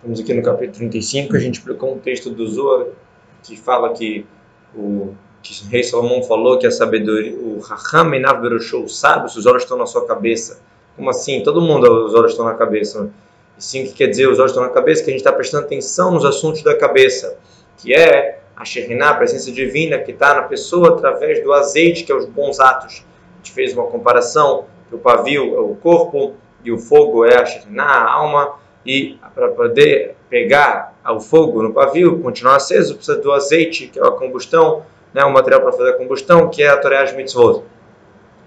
Estamos aqui no capítulo 35, a gente explicou um texto do Zohar que fala que o, que o rei Salomão falou que a sabedoria, o Raham Enav o sábio, os olhos estão na sua cabeça. Como assim? Todo mundo, os olhos estão na cabeça. E sim, que quer dizer os olhos estão na cabeça? Que a gente está prestando atenção nos assuntos da cabeça, que é a Shekhinah, a presença divina que está na pessoa através do azeite, que é os bons atos. A gente fez uma comparação o pavio é o corpo e o fogo é a Shekhinah, a alma e para poder pegar o fogo no pavio, continuar aceso, precisa do azeite, que é a combustão, né, o material para fazer a combustão, que é a Torah Mitzvot.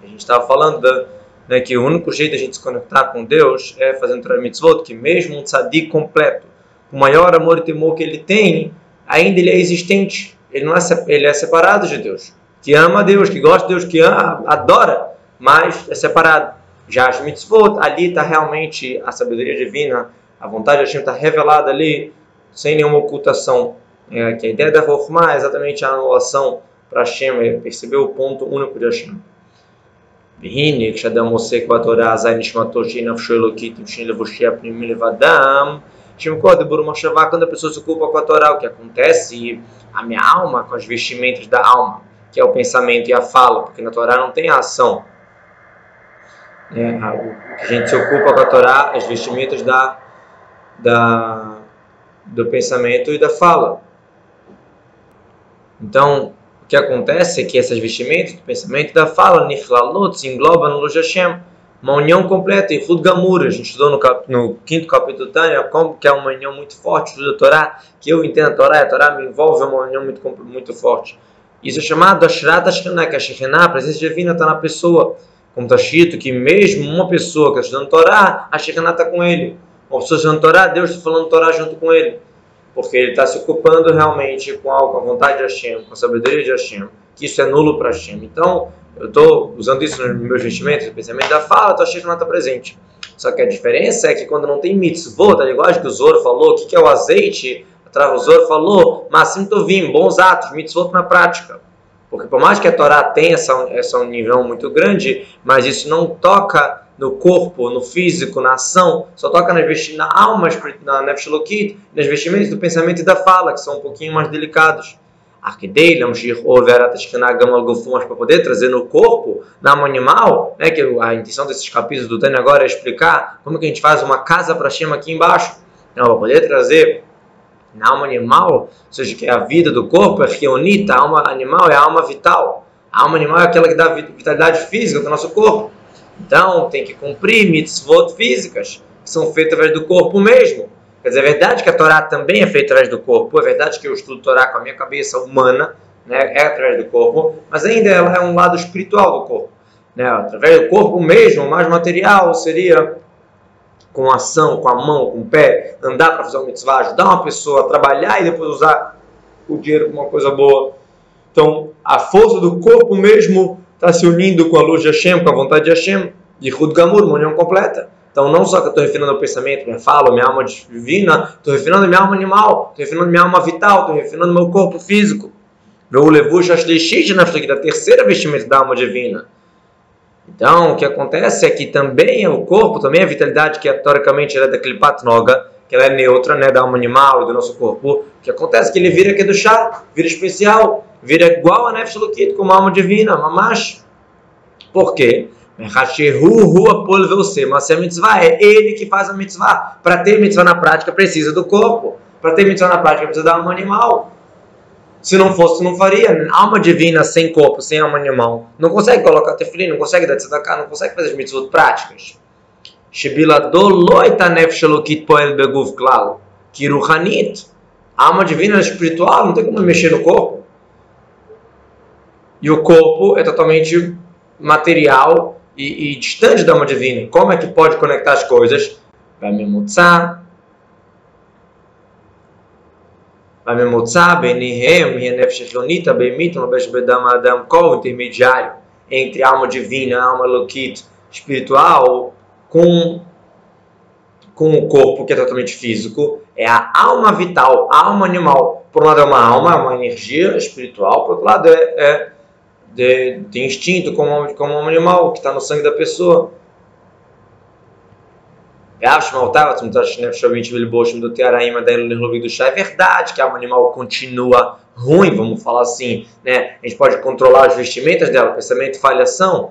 A gente estava falando da, né, que o único jeito de a gente se conectar com Deus é fazendo Torah Mitzvot, que mesmo um tzadik completo, o maior amor e temor que ele tem, ainda ele é existente, ele não é, ele é separado de Deus, que ama a Deus, que gosta de Deus, que ama, adora, mas é separado. Já as mitzvot, ali está realmente a sabedoria divina, a vontade de Hashem está revelada ali, sem nenhuma ocultação. É, que a ideia da Rokhmah é exatamente a anulação para Hashem, é perceber o ponto único de Hashem. והנה כשאדם עוסק בתורה אזי נשמתו שהיא נפשו אלוקית עם שני לבושי הפנימי לבדם Shimkod Burumashava, quando a pessoa se ocupa com a Torá, o que acontece? A minha alma com as vestimentas da alma, que é o pensamento e a fala, porque na Torá não tem a ação. É, a, gente se ocupa com a Torá, as vestimentas da da, do pensamento e da fala. Então, o que acontece é que essas vestimentas do pensamento e da fala, Nichlalot, se englobam no Luz Hashem, uma união completa, e Hud Gamur, a gente estudou no, cap, no quinto capítulo do Tânia, como que é uma união muito forte da Torá, que eu entendo a Torá, a Torá me envolve uma união muito, muito forte. Isso é chamado Ashrat Ashkenah, que a Shekhinah, a presença divina está na pessoa, como está escrito, que mesmo uma pessoa que está estudando Torá, a Shekhinah está com ele uma pessoa estudando Torá, Deus está falando Torá junto com ele. Porque ele está se ocupando realmente com algo, com a vontade de Hashem, com a sabedoria de Hashem, que isso é nulo para Hashem. Então, eu estou usando isso nos meus vestimentos, no pensamento da fala, estou achando que não está presente. Só que a diferença é que quando não tem mitzvot, a linguagem que o Zoro falou, o que, que é o azeite, o Zoro falou, Massim Tovim, bons atos, mitzvot na prática. Porque por mais que a Torá tenha essa, essa nível muito grande, mas isso não toca no corpo, no físico, na ação, só toca nas na alma, na nefshelokit, nas vestimentas do pensamento e da fala, que são um pouquinho mais delicados. para poder trazer no corpo, na alma animal, né, que a intenção desses capítulos do Tânia agora é explicar como que a gente faz uma casa para cima aqui embaixo, para poder trazer na alma animal, ou seja, que é a vida do corpo, é rionita, a alma animal é a alma vital. A alma animal é aquela que dá vitalidade física do nosso corpo. Então, tem que cumprir mitzvot físicas, que são feitas através do corpo mesmo. Quer dizer, é verdade que a Torá também é feita através do corpo, é verdade que eu estudo Torá com a minha cabeça humana, né, é através do corpo, mas ainda ela é um lado espiritual do corpo. Né? Através do corpo mesmo, mais material seria com ação, com a mão, com o pé, andar para fazer um mitzvah, ajudar uma pessoa a trabalhar e depois usar o dinheiro como uma coisa boa. Então, a força do corpo mesmo está se unindo com a luz de Hashem, com a vontade de Hashem, de Hud Gamur, uma união completa. Então, não só que eu estou refinando o pensamento, minha fala, minha alma divina, estou refinando minha alma animal, estou refinando minha alma vital, estou refinando meu corpo físico. O Levush da terceira vestimenta da alma divina. Então, o que acontece é que também o corpo, também a vitalidade que teoricamente é daquele patnoga, que ela é neutra, né, da alma animal e do nosso corpo, o que acontece é que ele vira aqui do chá, vira especial, vira igual a Nefesh Lokit, como alma divina, mamash. Por quê? Mas a mitzvah é ele que faz a mitzvah. Para ter mitzvah na prática, precisa do corpo. Para ter mitzvah na prática, precisa da alma animal. Se não fosse, não faria. Alma divina sem corpo, sem alma animal. Não consegue colocar tefilin, não consegue dar tzedakah, não consegue fazer as mitzvot práticas. Shibila doloita nefesh elokit poel beguf klal. Kiruhanit. A alma divina espiritual, não tem como mexer no corpo. E o corpo é totalmente material e, e distante da alma divina. Como é que pode conectar as coisas? Vamimutsa. Vamimutsa, benihem, yenef shechionita, bemit, lobesh bedam qual o intermediário entre alma divina, alma lokit espiritual, com, com o corpo que é totalmente físico, é a alma vital, a alma animal. Por um lado é uma alma, é uma energia espiritual, por outro lado é, é de, de instinto como, como um animal que está no sangue da pessoa. É verdade que a alma animal continua ruim, vamos falar assim, né? A gente pode controlar as vestimentas dela, pensamento e falhação.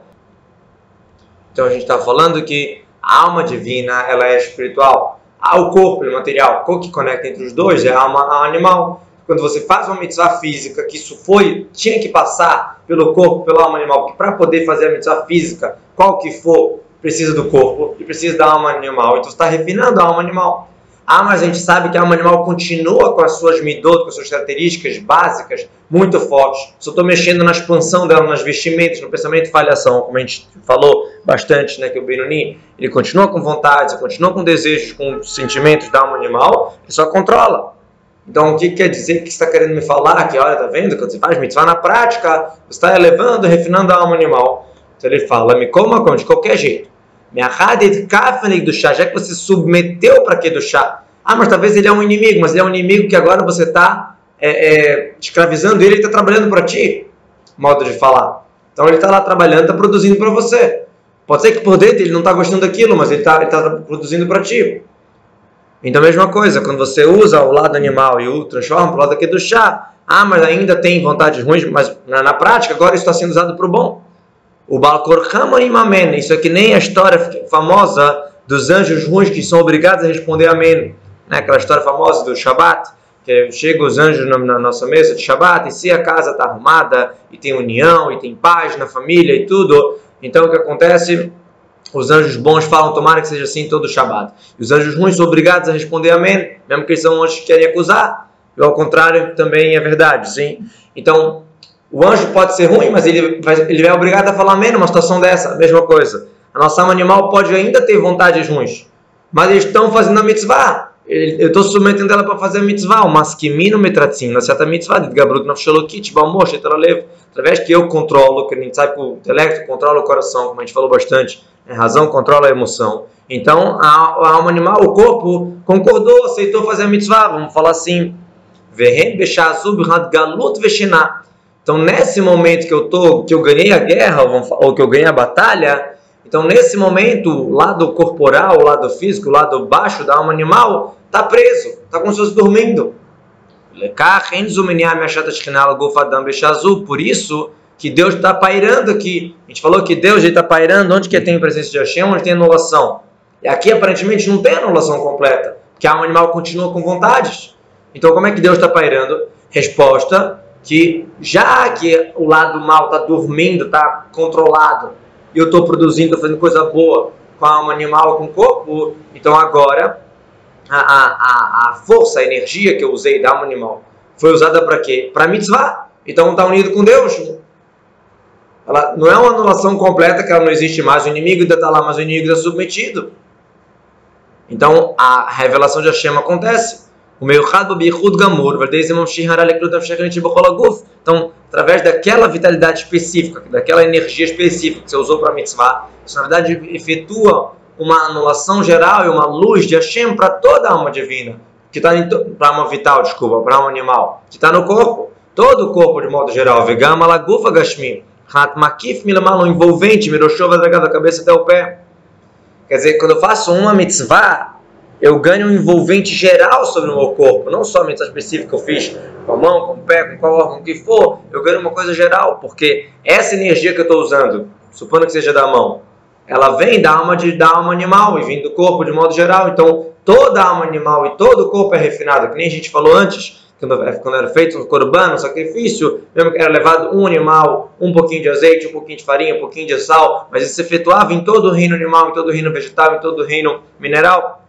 Então a gente está falando que a alma divina ela é espiritual. Ah, o corpo, o material, o que conecta entre os dois é a alma animal. Quando você faz uma mitzvah física, que isso foi, tinha que passar pelo corpo, pela alma animal, porque para poder fazer a mitzvah física, qual que for, precisa do corpo e precisa da alma animal. Então você está refinando a alma animal. Ah, mas a gente sabe que a alma animal continua com as suas midot, com as suas características básicas muito fortes. Só estou mexendo na expansão dela, nas vestimentas, no pensamento falhação, como a gente falou bastante, né, que o Benoni, ele continua com vontades, continua com desejos, com sentimentos da alma animal, ele só controla. Então, o que quer dizer? Que está querendo me falar? Que, olha, tá vendo? Quando você faz mitzvah na prática, você está elevando, refinando a alma animal. Então ele fala, me coma de qualquer jeito. Do chá, já que você submeteu para que do chá. Ah, mas talvez ele é um inimigo, mas ele é um inimigo que agora você está é, é, escravizando ele, ele está trabalhando para ti. Modo de falar. Então ele está lá trabalhando, está produzindo para você. Pode ser que por dentro ele não está gostando daquilo, mas ele está tá produzindo para ti. Então, a mesma coisa, quando você usa o lado animal e o transforma para o lado aqui do chá, ah, mas ainda tem vontades ruins, mas na, na prática agora isso está sendo usado para o bom. O Balkor Imamen, isso é que nem a história famosa dos anjos ruins que são obrigados a responder amém. Né? Aquela história famosa do Shabat, que chega os anjos na nossa mesa de Shabat, e se a casa está arrumada, e tem união, e tem paz na família e tudo, então o que acontece? Os anjos bons falam, tomara que seja assim todo Shabat. E os anjos ruins são obrigados a responder amém, mesmo que eles são anjos que querem acusar. E ao contrário também é verdade, sim? Então, o anjo pode ser ruim, mas ele vai, ele é obrigado a falar amém numa situação dessa. Mesma coisa. A nossa alma animal pode ainda ter vontades ruins, mas eles estão fazendo a mitzvah. Eu estou submetendo ela para fazer a mitzvah, mas que mino metratzim, na certa mitzvah, de gabrut nafshalokit, balmosh, etralev, através que eu controlo, que a gente sabe que o intelecto controla o coração, como a gente falou bastante, a razão controla a emoção. Então, a, a alma animal, o corpo, concordou, aceitou fazer a mitzvah, vamos falar assim, Vehen beshazub galut veshinah então, nesse momento que eu tô, que eu ganhei a guerra ou que eu ganhei a batalha, então nesse momento, o lado corporal, o lado físico, o lado baixo da alma animal está preso, está como se fosse dormindo. Por isso que Deus está pairando aqui. A gente falou que Deus está pairando onde que tem presença de Hashem, onde tem anulação. E aqui aparentemente não tem anulação completa, porque a alma animal continua com vontades. Então como é que Deus está pairando? Resposta que já que o lado mal está dormindo, está controlado, e eu estou produzindo, fazendo coisa boa com a alma animal, com o corpo, então agora a, a, a força, a energia que eu usei da alma animal foi usada para quê? Para mitzvah. Então está unido com Deus. Ela não é uma anulação completa que ela não existe mais, o inimigo ainda está lá, mas o inimigo está submetido. Então a revelação de Hashem acontece. O meu bichud gamur, então, através daquela vitalidade específica, daquela energia específica que você usou para a mitzvah, isso na verdade efetua uma anulação geral e uma luz de Hashem para toda a alma divina, que está para alma vital, desculpa, para alma animal, que está no corpo, todo o corpo de modo geral, vegama lagufa gashmi, hat makif milamalo envolvente, miroshova da cabeça até o pé. Quer dizer, quando eu faço uma mitzvah, eu ganho um envolvente geral sobre o meu corpo, não só a específica que eu fiz com a mão, com o pé, com qual órgão que for, eu ganho uma coisa geral, porque essa energia que eu estou usando, supondo que seja da mão, ela vem da alma, de, da alma animal e vem do corpo de modo geral, então toda alma animal e todo o corpo é refinado, que nem a gente falou antes, quando era feito um corban, um sacrifício, mesmo que era levado um animal, um pouquinho de azeite, um pouquinho de farinha, um pouquinho de sal, mas isso se efetuava em todo o reino animal, em todo o reino vegetal, em todo o reino mineral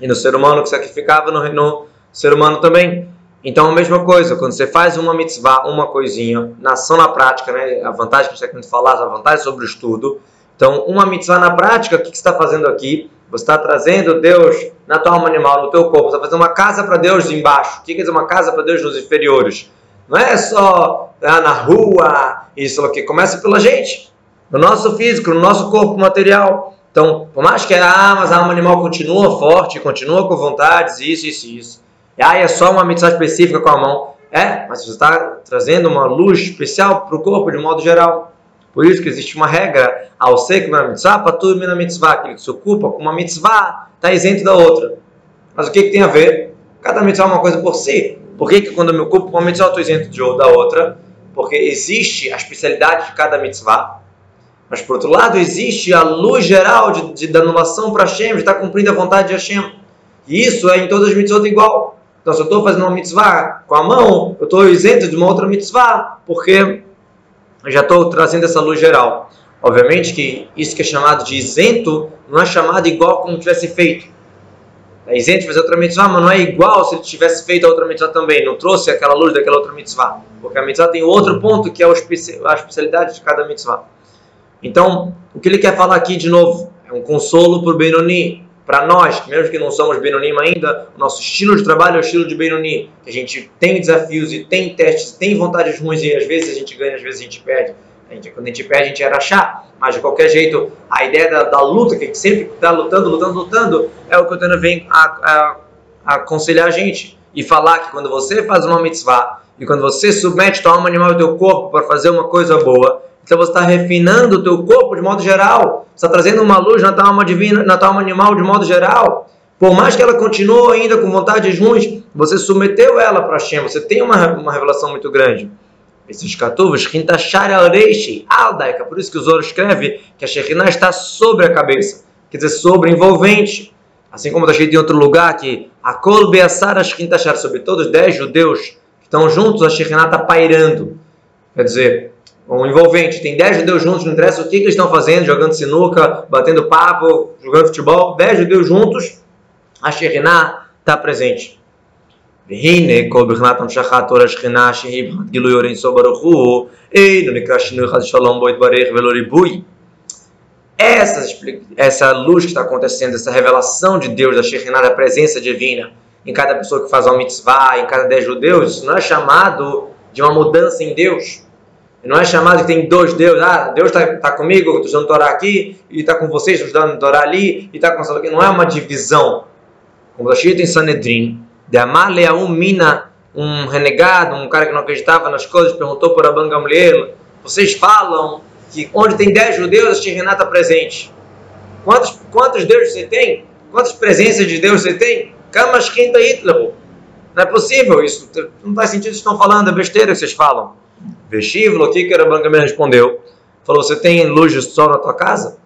e no ser humano que sacrificava no, no ser humano também. Então a mesma coisa, quando você faz uma mitzvah, uma coisinha, na ação na prática, né? A vantagem que você tem que falar, a vantagem sobre o estudo. Então, uma mitzvah na prática, o que, você está fazendo aqui? Você está trazendo Deus na tua alma animal, no teu corpo. Você está fazendo uma casa para Deus embaixo. O que quer dizer uma casa para Deus nos inferiores? Não é só ah, na rua, isso aqui. Começa pela gente, no nosso físico, no nosso corpo material. Então, por mais que ah, mas a alma animal continua forte, continua com vontades, isso, isso, isso. E aí é só uma mitzvah específica com a mão. É, mas você está trazendo uma luz especial para o corpo de modo geral. Por isso que existe uma regra, ao ser na mitzvah, para tudo na mitzvah, aquele que se ocupa com uma mitzvah, está isento da outra. Mas o que, que tem a ver? Cada mitzvah é uma coisa por si. Por que, que quando eu me ocupo com uma mitzvah, eu estou isento de, da outra? Porque existe a especialidade de cada mitzvah, mas por outro lado, existe a luz geral de, de, de anulação para Hashem, de estar cumprindo a vontade de Hashem. E isso é em todas as mitzvot igual. Então, se eu estou fazendo uma mitzvah com a mão, eu estou isento de uma outra mitzvah, porque eu já estou trazendo essa luz geral. Obviamente que isso que é chamado de isento não é chamado igual como tivesse feito. É isento de fazer outra mitzvah, mas não é igual se ele tivesse feito a outra mitzvah também. Não trouxe aquela luz daquela outra mitzvah. Porque a mitzvah tem outro ponto que é a especialidade de cada mitzvah. Então, o que ele quer falar aqui de novo é um consolo para o Benoni, para nós, mesmo que não somos Benonim ainda, o nosso estilo de trabalho é o estilo de Benoni, a gente tem desafios e tem testes, tem vontades ruins e às vezes a gente ganha, às vezes a gente perde. A gente, quando a gente perde, a gente era achar, mas de qualquer jeito, a ideia da, da luta, que a gente sempre está lutando, lutando, lutando, é o que o Tana vem a, a, a aconselhar a gente e falar que quando você faz uma mitzvah e quando você submete tua alma animal e teu corpo para fazer uma coisa boa, então você está refinando o teu corpo de modo geral. Está trazendo uma luz na tua alma divina, na tua alma animal de modo geral. Por mais que ela continue ainda com vontades ruins, você submeteu ela para Hashem. Você tem uma, uma revelação muito grande. Esses catuvos, Rintashar al-Reishi, Aldaika. Por isso que o Zoro escreve que a Shekhinah está sobre a cabeça. Quer dizer, sobre, envolvente. Assim como está escrito em outro lugar que a Kol Beassar sobre todos os dez judeus estão juntos, a Shekhinah está pairando. Quer dizer, um envolvente. Tem 10 judeus juntos, não interessa o que, que eles estão fazendo, jogando sinuca, batendo papo, jogando futebol. 10 judeus juntos, a Shekhinah está presente. והנה כל בחינת המשכת תור השכינה שהיא בחינת גילוי אור אינסוף ברוך הוא אינו נקרא שינוי חס ושלום בו יתברך ולא ריבוי essa, essa luz que está acontecendo, essa revelação de Deus, da Shekhinah, da presença divina em cada pessoa que faz uma mitzvah, em cada 10 judeus, isso não é chamado de uma mudança em Deus. Não é chamado que tem dois deuses. Ah, Deus está tá comigo, estou estudando Torá aqui, e está com vocês, estou estudando Torá ali, e está com aqui. Não é uma divisão. Como está escrito em Sanedrin, de Amaleaum Mina, um renegado, um cara que não acreditava nas coisas, perguntou para Rabban Gamliel, vocês falam que onde tem dez judeus, a Shekhinah está presente. Quantos, quantos deuses você tem? Quantas presenças de Deus você tem? Kamas Hitler. Não é possível isso. Não faz sentido que estão falando, é besteira que vocês falam. Veshivlo, o que que Rabban me respondeu? Falou, você tem luz de sol na tua casa?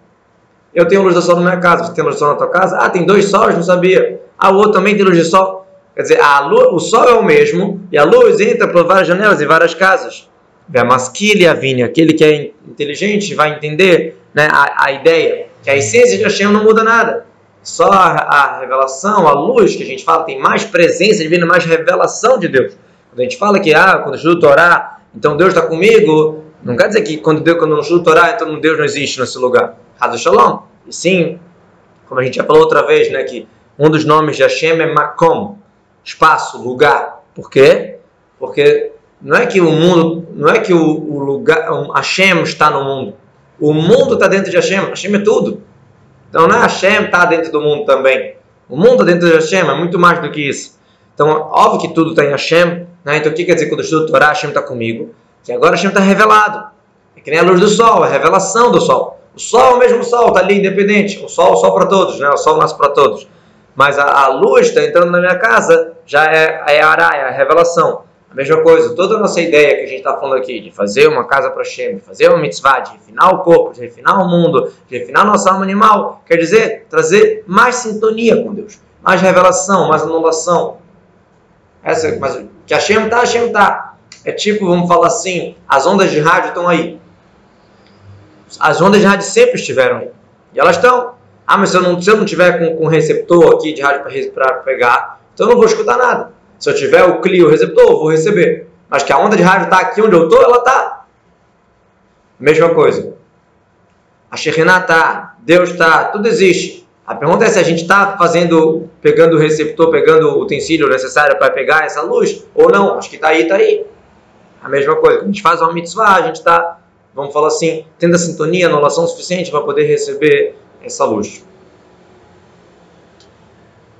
Eu tenho luz de sol na minha casa. Você tem luz de sol na tua casa? Ah, tem dois sóis, não sabia. Ah, o outro também tem luz de sol. Quer dizer, a luz, o sol é o mesmo e a luz entra por várias janelas e várias casas. A masquilha a vinha, aquele que é inteligente vai entender né, a, a ideia que a essência de Hashem não muda nada. Só a, revelação, a luz que a gente fala, tem mais presença divina, mais revelação de Deus. Quando a gente fala que, ah, quando eu estudo Torá, então Deus está comigo, não quer dizer que quando Deus, quando eu não estudo Torá, então Deus não existe nesse lugar. Hazu Shalom. E sim, como a gente já falou outra vez, né, que um dos nomes de Hashem é Makom, espaço, lugar. Por quê? Porque não é que o mundo, não é que o, o lugar, o Hashem está no mundo. O mundo está dentro de Hashem. Hashem é tudo. Então não é Hashem está dentro do mundo também. O mundo está dentro de Hashem, é muito mais do que isso. Então, óbvio que tudo está em Hashem, né? Então, o que quer dizer quando eu estudo Torá, Hashem está comigo? Que agora Hashem está revelado. É que nem a luz do sol, a revelação do sol. O sol é o mesmo sol, está ali independente. O sol, o sol para todos, né? O sol nasce para todos. Mas a, a luz está entrando na minha casa, já é, é a araia, é a revelação. A mesma coisa, toda a nossa ideia que a gente está falando aqui, de fazer uma casa para Hashem, de fazer uma mitzvah, de refinar o corpo, de refinar o mundo, de refinar nossa alma animal, quer dizer, trazer mais sintonia com Deus, mais revelação, mais anulação. Essa, mas que Hashem está, Hashem está. É tipo, vamos falar assim, as ondas de rádio estão aí. As ondas de rádio sempre estiveram aí. E elas estão. Ah, mas se eu não, se eu não tiver com, com receptor aqui de rádio para pegar, então eu não vou escutar nada. Se eu tiver o CLI, o receptor, eu vou receber. Mas que a onda de rádio está aqui onde eu estou, ela está. Mesma coisa. A Shekhinah está, Deus está, tudo existe. A pergunta é se a gente está fazendo, pegando o receptor, pegando o utensílio necessário para pegar essa luz ou não. Acho que está aí, está aí. A mesma coisa. Quando a gente faz uma mitzvah, a gente está, vamos falar assim, tendo a sintonia, anulação suficiente para poder receber essa luz.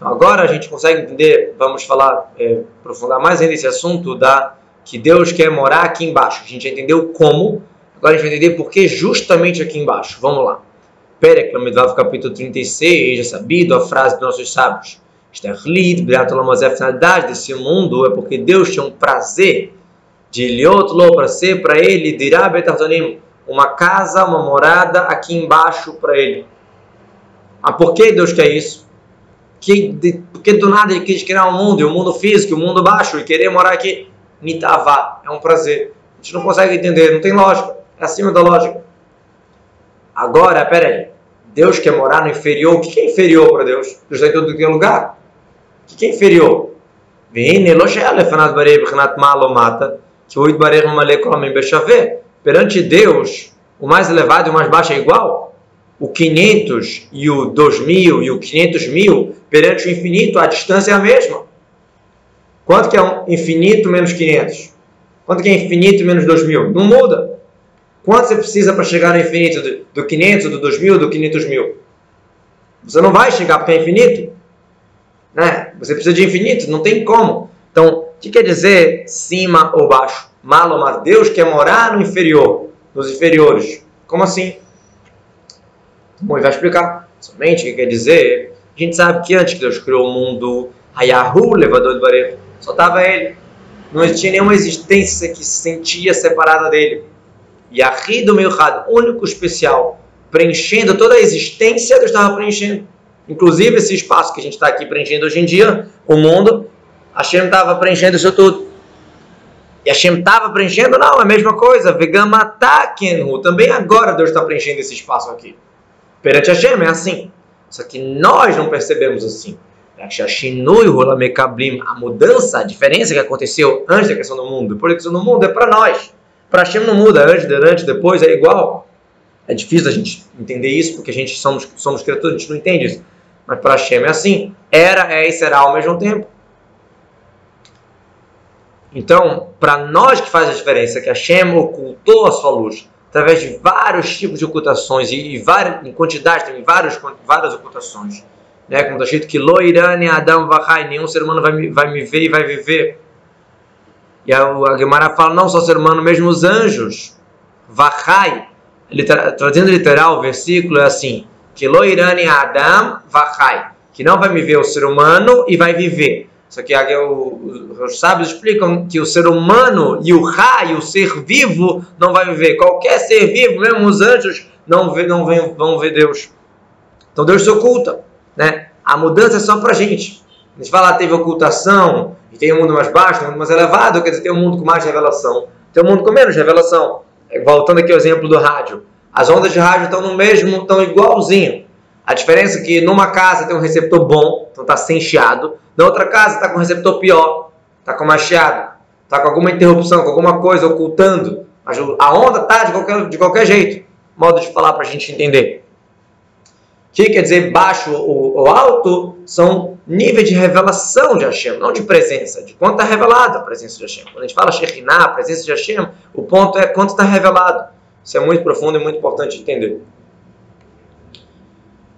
Então, agora a gente consegue entender, vamos falar, é, aprofundar mais ainda esse assunto da que Deus quer morar aqui embaixo. A gente já entendeu como. Agora a gente vai entender por que justamente aqui embaixo. Vamos lá. Perek Lamedvav, capítulo 36, é sabido a frase dos nossos sábios. Sterlit, a finalidade desse mundo é porque Deus tinha um prazer de Liotlo para ser para ele, dirá Betartonim, uma casa, uma morada aqui embaixo para ele. Mas por que Deus quer isso? Que, de, porque do nada ele quis criar um mundo, e um mundo físico, um mundo baixo, e querer morar aqui. Nitavá, é um prazer. A gente não consegue entender, não tem lógica. É acima da lógica. Agora, peraí. Deus quer morar no inferior. O que é inferior para Deus? Deus está em todo que é lugar. O que é inferior? Perante Deus, o mais elevado e o mais baixo é igual? O 500 e o 2000 e o 500 mil, perante o infinito, a distância é a mesma. Quanto que é um infinito menos 500? Quanto que é infinito menos 2000? Não muda. Quanto você precisa para chegar no infinito do, do 500, do 2000, do 500 mil? Você não vai chegar porque é infinito. Né? Você precisa de infinito, não tem como. Então, o que quer dizer cima ou baixo? Malo, mas Deus quer morar no inferior, nos inferiores. Como assim? Bom, ele vai explicar. Somente o que quer dizer. A gente sabe que antes que Deus criou o mundo, Hayahu, levador de Bareiro, só estava ele. Não existia nenhuma existência que se sentia separada dele. E a do Meuchad, único especial, preenchendo toda a existência, Deus estava preenchendo. Inclusive esse espaço que a gente está aqui preenchendo hoje em dia, o mundo, Hashem estava preenchendo isso tudo. E Hashem estava preenchendo? Não, é a mesma coisa. Vegamatakenhu. Também agora Deus está preenchendo esse espaço aqui. Perante Hashem é assim. Só que nós não percebemos assim. A mudança, a diferença que aconteceu antes da questão do mundo, depois da questão do mundo, é para nós. Para Hashem não muda, antes, durante, depois é igual. É difícil a gente entender isso, porque a gente somos, somos criaturas, a gente não entende isso. Mas para Hashem é assim. Era, é e será ao mesmo tempo. Então, para nós que faz a diferença, que Hashem ocultou a sua luz através de vários tipos de ocultações e, e várias, em quantidade, tem várias, várias ocultações. Né? Como está escrito que Loirane Adam Vahai, nenhum ser humano vai me, vai me ver e vai viver. E a, a Gemara fala, não só ser humano, mesmo os anjos. Vahai, trazendo literal, o versículo é assim: que Loirane Adam Vahai, que não vai me ver o ser humano e vai viver. Só que os sábios explicam que o ser humano e o raio, o ser vivo, não vai viver. Qualquer ser vivo, mesmo os anjos, não, vê, não vê, vão ver Deus. Então Deus se oculta. Né? A mudança é só para a gente. A gente fala, ah, teve ocultação, e tem um mundo mais baixo, um mundo mais elevado, quer dizer, tem um mundo com mais revelação. Tem um mundo com menos revelação. Voltando aqui ao exemplo do rádio. As ondas de rádio estão no mesmo, estão igualzinho. A diferença é que numa casa tem um receptor bom, então está sem chiado. Na outra casa está com um receptor pior, está com mais chiado, está com alguma interrupção, com alguma coisa ocultando. A onda está de qualquer, de qualquer jeito. Modo de falar para a gente entender. O que quer dizer baixo ou, ou, alto? São níveis de revelação de Hashem, não de presença, de quanto está revelado a presença de Hashem. Quando a gente fala Shekhinah, a presença de Hashem, o ponto é quanto está revelado. Isso é muito profundo e muito importante entender.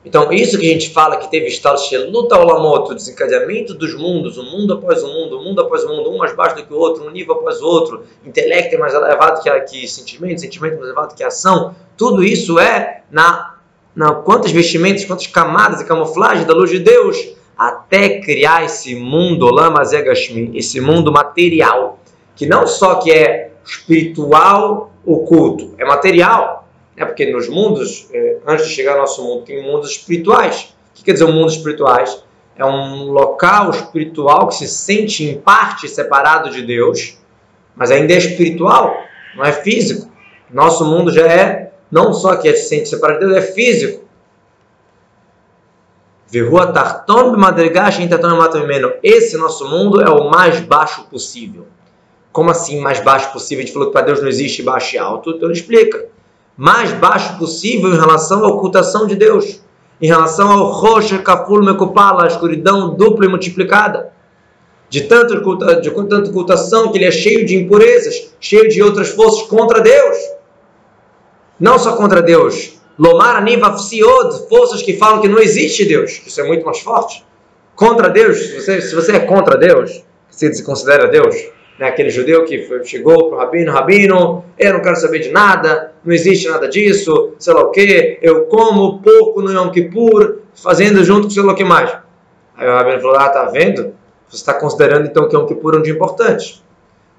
Então, isso que a gente fala que teve estado de luta ao lamoto, o desencadeamento dos mundos, um mundo após o um mundo, um mundo após o um mundo, um mais baixo do que o outro, um nível após o outro, intelecto é mais elevado que, que sentimento, sentimento mais elevado que ação, tudo isso é na, na quantas vestimentas, quantas camadas e camuflagem da luz de Deus, até criar esse mundo, Lamazegashmi, esse mundo material, que não só que é espiritual oculto, é material, é porque nos mundos, é, antes de chegar ao nosso mundo, tem mundos espirituais. O que quer dizer um mundo espirituais? É um local espiritual que se sente em parte separado de Deus, mas ainda é espiritual, não é físico. Nosso mundo já é, não só que se sente separado de Deus, é físico. Esse nosso mundo é o mais baixo possível. Como assim mais baixo possível? A gente falou que para Deus não existe baixo e alto, então ele explica mais baixo possível em relação à ocultação de Deus, em relação ao rocha kaful mekupala, a escuridão dupla e multiplicada. De tanto, de tanta ocultação que ele é cheio de impurezas, cheio de outras forças contra Deus. Não só contra Deus. Lomar anivafsiod, forças que falam que não existe Deus. Isso é muito mais forte. Contra Deus, se você, se você é contra Deus, se considera Deus, né, aquele judeu que foi, chegou para o rabino, rabino, eu não quero saber de nada, não existe nada disso, sei lá o que, eu como pouco no Yom Kippur, fazendo junto com sei lá o que mais. Aí o rabino falou, ah, tá vendo? Você está considerando então que Yom Kippur é um dia importante.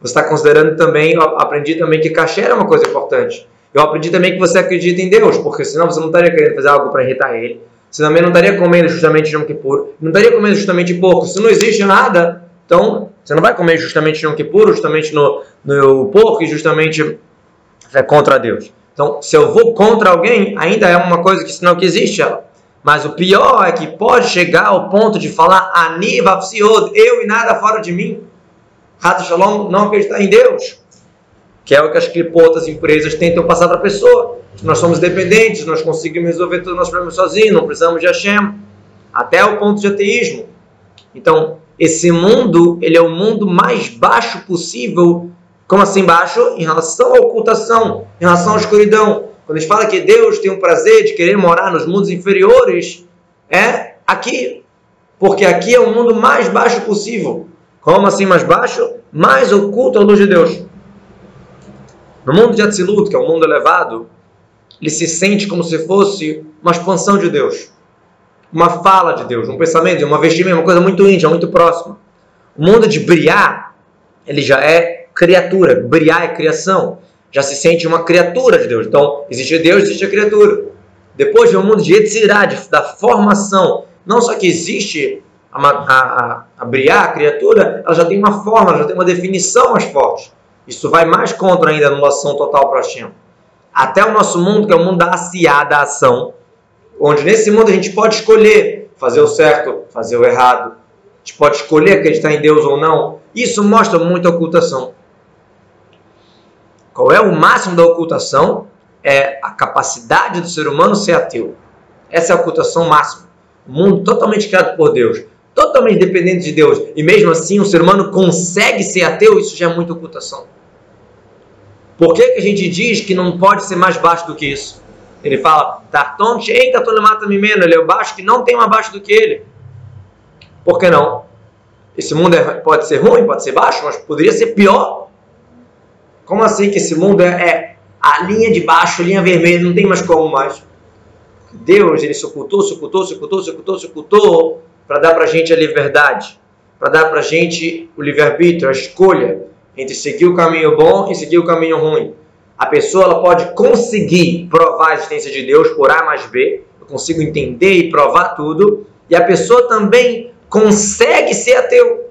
Você está considerando também, eu aprendi também que kasher é uma coisa importante. Eu aprendi também que você acredita em Deus, porque senão você não estaria querendo fazer algo para irritar ele. Você também não estaria comendo justamente Yom Kippur, não estaria comendo justamente pouco. Se não existe nada, então você não vai comer justamente Yom Kippur, justamente no, no porco e justamente é contra Deus. Então, se eu vou contra alguém, ainda é uma coisa que senão que existe ela. Mas o pior é que pode chegar ao ponto de falar Aniva eu e nada fora de mim. Rata Shalom não acreditar em Deus. Que é o que as clipotas empresas tentam passar para a pessoa. Nós somos dependentes, nós conseguimos resolver todos os nossos problemas sozinhos, não precisamos de Hashem. Até o ponto de ateísmo. Então, esse mundo, ele é o mundo mais baixo possível. Como assim baixo? Em relação à ocultação, em relação à escuridão. Quando a gente fala que Deus tem o prazer de querer morar nos mundos inferiores, é aqui. Porque aqui é o mundo mais baixo possível. Como assim mais baixo? Mais oculto a luz de Deus. No mundo de Atzilut, que é um mundo elevado, ele se sente como se fosse uma expansão de Deus uma fala de Deus, um pensamento, uma vestimenta, uma coisa muito íntima, muito próxima. O mundo de Briá, ele já é criatura. Briá é criação. Já se sente uma criatura de Deus. Então, existe Deus, existe a criatura. Depois vem o mundo de Etzirá, da formação. Não só que existe a, a, a, Briá, a criatura, ela já tem uma forma, já tem uma definição mais forte. Isso vai mais contra ainda a anulação total para Hashem. Até o nosso mundo, que é o mundo da aciá, da ação, onde nesse mundo a gente pode escolher fazer o certo, fazer o errado, a gente pode escolher acreditar em Deus ou não. Isso mostra muita ocultação. Qual é o máximo da ocultação? É a capacidade do ser humano ser ateu. Essa é a ocultação máxima. O mundo totalmente criado por Deus, totalmente dependente de Deus, e mesmo assim o ser humano consegue ser ateu, isso já é muita ocultação. Por que, que a gente diz que não pode ser mais baixo do que isso? Ele fala, Tarton Sheita Tolemata Mimeno, ele é o baixo que não tem um abaixo do que ele. Por que não? Esse mundo é, pode ser ruim, pode ser baixo, mas poderia ser pior. Como assim que esse mundo é, é a linha de baixo, a linha vermelha, não tem mais como mais? Deus, ele se ocultou, se ocultou, se ocultou, se ocultou, para dar para a gente a liberdade, para dar para a gente o livre-arbítrio, a escolha entre seguir o caminho bom e seguir o caminho ruim a pessoa ela pode conseguir provar a existência de Deus por A mais B, eu consigo entender e provar tudo, e a pessoa também consegue ser ateu.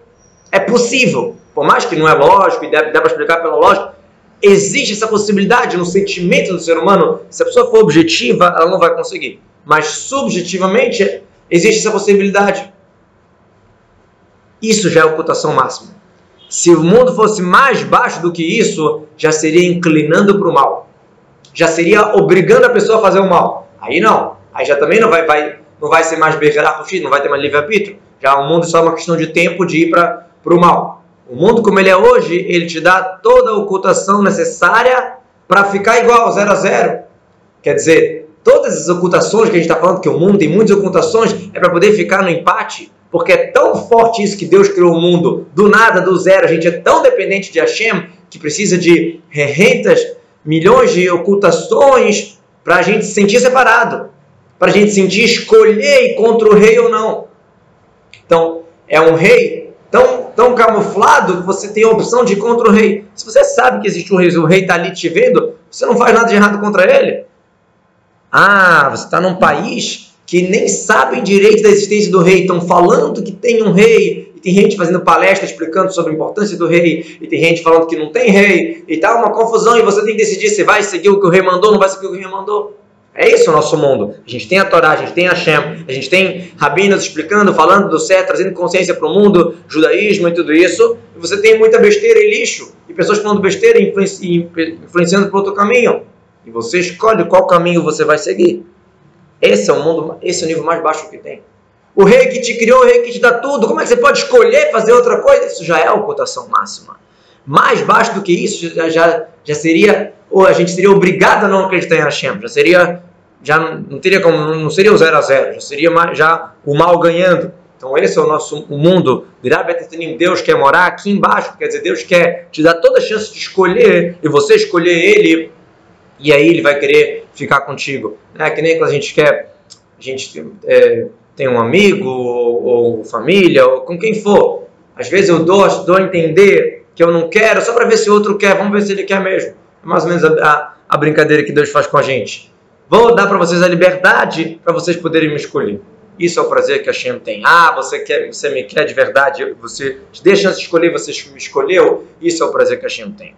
É possível, por mais que não é lógico e dá, para explicar pela lógica, existe essa possibilidade no sentimento do ser humano. Se a pessoa for objetiva, ela não vai conseguir, mas subjetivamente existe essa possibilidade. Isso já é ocultação máxima. Se o mundo fosse mais baixo do que isso, já seria inclinando para o mal. Já seria obrigando a pessoa a fazer o mal. Aí não. Aí já também não vai, vai, não vai ser mais Bergerach não vai ter mais livre-arbítrio. Já o mundo é só uma questão de tempo de ir para o mal. O mundo como ele é hoje, ele te dá toda a ocultação necessária para ficar igual, zero a zero. Quer dizer, todas as ocultações que a gente está falando, que o mundo tem muitas ocultações, é para poder ficar no empate porque é tão forte isso que Deus criou o mundo do nada, do zero. A gente é tão dependente de Hashem que precisa de rentas, milhões de ocultações para a gente se sentir separado, para a gente sentir escolher ir contra o rei ou não. Então, é um rei tão, tão camuflado que você tem a opção de ir contra o rei. Se você sabe que existe um rei, o rei está ali te vendo, você não faz nada de errado contra ele. Ah, você está num país que nem sabem direito da existência do rei, estão falando que tem um rei, e tem gente fazendo palestra explicando sobre a importância do rei, e tem gente falando que não tem rei, e tá uma confusão, e você tem que decidir se vai seguir o que o rei mandou ou não vai seguir o que o rei mandou. É isso o nosso mundo. A gente tem a Torá, a gente tem a Hashem, a gente tem rabinos explicando, falando do certo, trazendo consciência para o mundo, judaísmo e tudo isso. E você tem muita besteira e lixo, e pessoas falando besteira e influenciando para outro caminho. E você escolhe qual caminho você vai seguir. Esse é o mundo, esse é o nível mais baixo que tem. O rei que te criou, o rei que te dá tudo, como é que você pode escolher fazer outra coisa? Isso já é a ocultação máxima. Mais baixo do que isso já, já, já seria, ou a gente seria obrigado a não acreditar em Hashem, já seria, já não teria como, não seria o zero a zero, já seria mais, já o mal ganhando. Então esse é o nosso o mundo. Deus quer morar aqui embaixo, quer dizer, Deus quer te dar toda a chance de escolher e você escolher Ele e aí Ele vai querer ficar contigo. É que nem quando a gente quer, a gente é, tem um amigo ou, ou, família ou com quem for. Às vezes eu dou, dou a entender que eu não quero só para ver se o outro quer. Vamos ver se ele quer mesmo. É mais ou menos a, a, a brincadeira que Deus faz com a gente. Vou dar para vocês a liberdade para vocês poderem me escolher. Isso é o prazer que a Shem tem. Ah, você quer, você me quer de verdade, você deixa de escolher, você me escolheu. Isso é o prazer que a Shem tem.